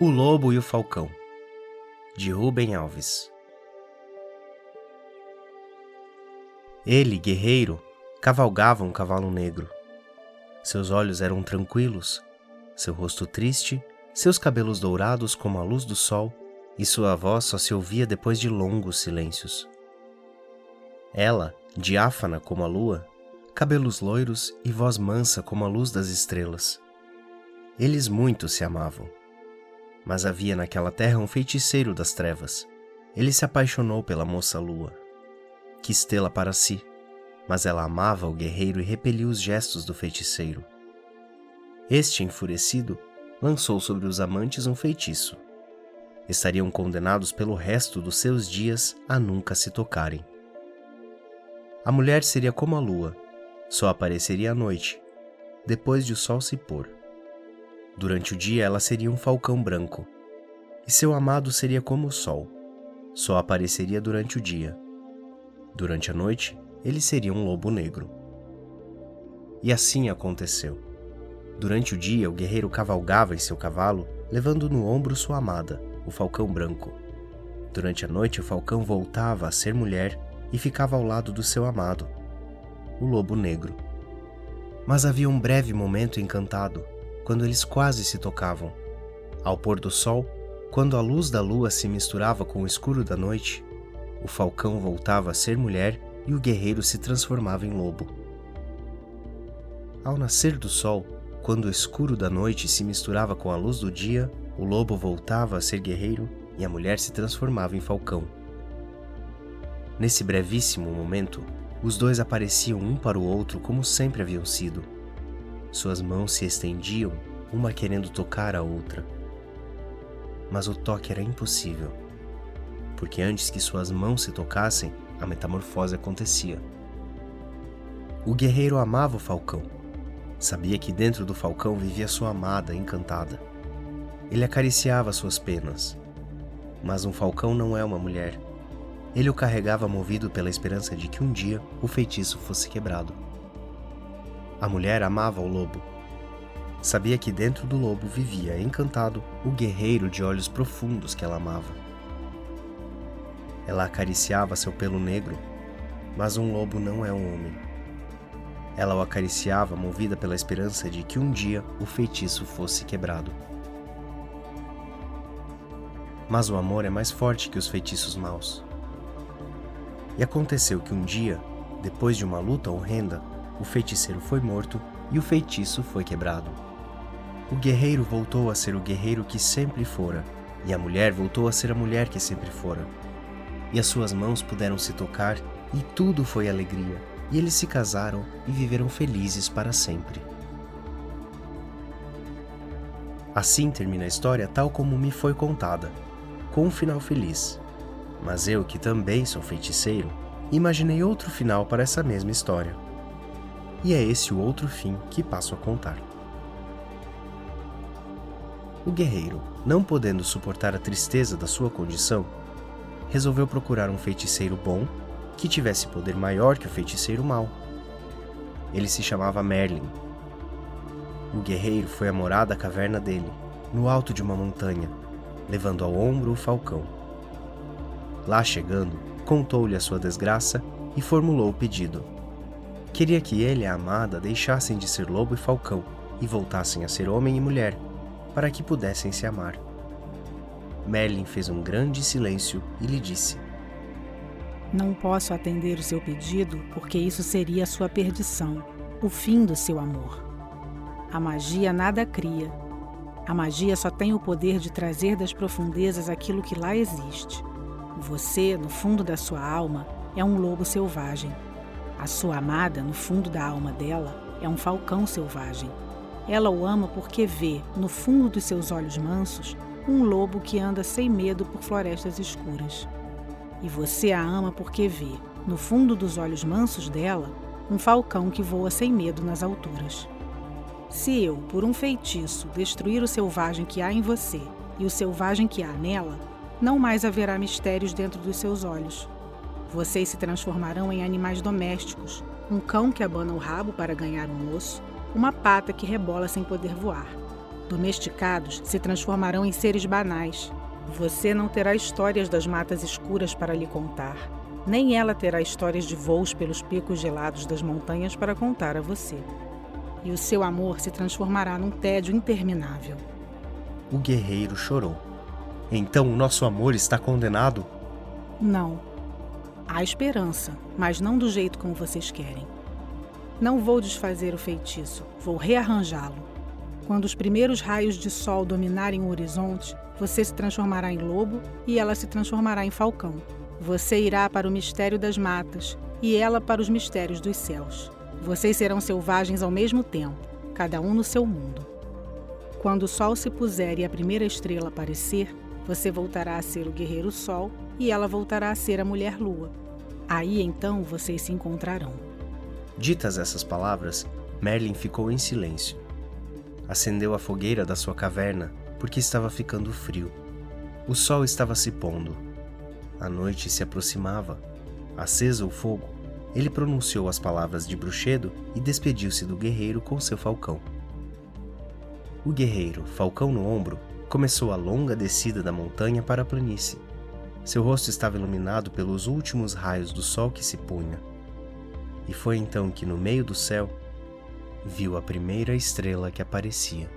O Lobo e o Falcão, de Rubem Alves. Ele, guerreiro, cavalgava um cavalo negro. Seus olhos eram tranquilos, seu rosto triste, seus cabelos dourados como a luz do sol, e sua voz só se ouvia depois de longos silêncios. Ela, diáfana como a lua, cabelos loiros e voz mansa como a luz das estrelas. Eles muito se amavam. Mas havia naquela terra um feiticeiro das trevas. Ele se apaixonou pela moça lua. Quis tê-la para si, mas ela amava o guerreiro e repeliu os gestos do feiticeiro. Este, enfurecido, lançou sobre os amantes um feitiço. Estariam condenados pelo resto dos seus dias a nunca se tocarem. A mulher seria como a lua, só apareceria à noite, depois de o sol se pôr. Durante o dia ela seria um falcão branco, e seu amado seria como o sol, só apareceria durante o dia. Durante a noite, ele seria um lobo negro. E assim aconteceu. Durante o dia, o guerreiro cavalgava em seu cavalo, levando no ombro sua amada, o falcão branco. Durante a noite, o falcão voltava a ser mulher e ficava ao lado do seu amado, o lobo negro. Mas havia um breve momento encantado quando eles quase se tocavam. Ao pôr do sol, quando a luz da lua se misturava com o escuro da noite, o falcão voltava a ser mulher e o guerreiro se transformava em lobo. Ao nascer do sol, quando o escuro da noite se misturava com a luz do dia, o lobo voltava a ser guerreiro e a mulher se transformava em falcão. Nesse brevíssimo momento, os dois apareciam um para o outro como sempre haviam sido suas mãos se estendiam, uma querendo tocar a outra. Mas o toque era impossível, porque antes que suas mãos se tocassem, a metamorfose acontecia. O guerreiro amava o falcão. Sabia que dentro do falcão vivia sua amada encantada. Ele acariciava suas penas. Mas um falcão não é uma mulher. Ele o carregava movido pela esperança de que um dia o feitiço fosse quebrado. A mulher amava o lobo. Sabia que dentro do lobo vivia, encantado, o guerreiro de olhos profundos que ela amava. Ela acariciava seu pelo negro, mas um lobo não é um homem. Ela o acariciava movida pela esperança de que um dia o feitiço fosse quebrado. Mas o amor é mais forte que os feitiços maus. E aconteceu que um dia, depois de uma luta horrenda, o feiticeiro foi morto e o feitiço foi quebrado. O guerreiro voltou a ser o guerreiro que sempre fora, e a mulher voltou a ser a mulher que sempre fora. E as suas mãos puderam se tocar, e tudo foi alegria, e eles se casaram e viveram felizes para sempre. Assim termina a história tal como me foi contada, com um final feliz. Mas eu, que também sou feiticeiro, imaginei outro final para essa mesma história e é esse o outro fim que passo a contar. O guerreiro, não podendo suportar a tristeza da sua condição, resolveu procurar um feiticeiro bom que tivesse poder maior que o feiticeiro mau. Ele se chamava Merlin. O guerreiro foi a morar da caverna dele, no alto de uma montanha, levando ao ombro o falcão. Lá chegando, contou-lhe a sua desgraça e formulou o pedido. Queria que ele e a amada deixassem de ser lobo e falcão e voltassem a ser homem e mulher, para que pudessem se amar. Merlin fez um grande silêncio e lhe disse: Não posso atender o seu pedido porque isso seria a sua perdição, o fim do seu amor. A magia nada cria. A magia só tem o poder de trazer das profundezas aquilo que lá existe. Você, no fundo da sua alma, é um lobo selvagem a sua amada, no fundo da alma dela, é um falcão selvagem. Ela o ama porque vê, no fundo dos seus olhos mansos, um lobo que anda sem medo por florestas escuras. E você a ama porque vê, no fundo dos olhos mansos dela, um falcão que voa sem medo nas alturas. Se eu, por um feitiço, destruir o selvagem que há em você e o selvagem que há nela, não mais haverá mistérios dentro dos seus olhos, vocês se transformarão em animais domésticos, um cão que abana o rabo para ganhar um osso, uma pata que rebola sem poder voar. domesticados, se transformarão em seres banais. Você não terá histórias das matas escuras para lhe contar. Nem ela terá histórias de voos pelos picos gelados das montanhas para contar a você. E o seu amor se transformará num tédio interminável. O guerreiro chorou. Então o nosso amor está condenado? Não. Há esperança, mas não do jeito como vocês querem. Não vou desfazer o feitiço, vou rearranjá-lo. Quando os primeiros raios de sol dominarem o horizonte, você se transformará em lobo e ela se transformará em falcão. Você irá para o mistério das matas e ela para os mistérios dos céus. Vocês serão selvagens ao mesmo tempo, cada um no seu mundo. Quando o sol se puser e a primeira estrela aparecer, você voltará a ser o guerreiro sol e ela voltará a ser a mulher lua. Aí então vocês se encontrarão. Ditas essas palavras, Merlin ficou em silêncio. Acendeu a fogueira da sua caverna porque estava ficando frio. O sol estava se pondo. A noite se aproximava. Aceso o fogo, ele pronunciou as palavras de bruxedo e despediu-se do guerreiro com seu falcão. O guerreiro, falcão no ombro, começou a longa descida da montanha para a planície. Seu rosto estava iluminado pelos últimos raios do sol que se punha. E foi então que, no meio do céu, viu a primeira estrela que aparecia.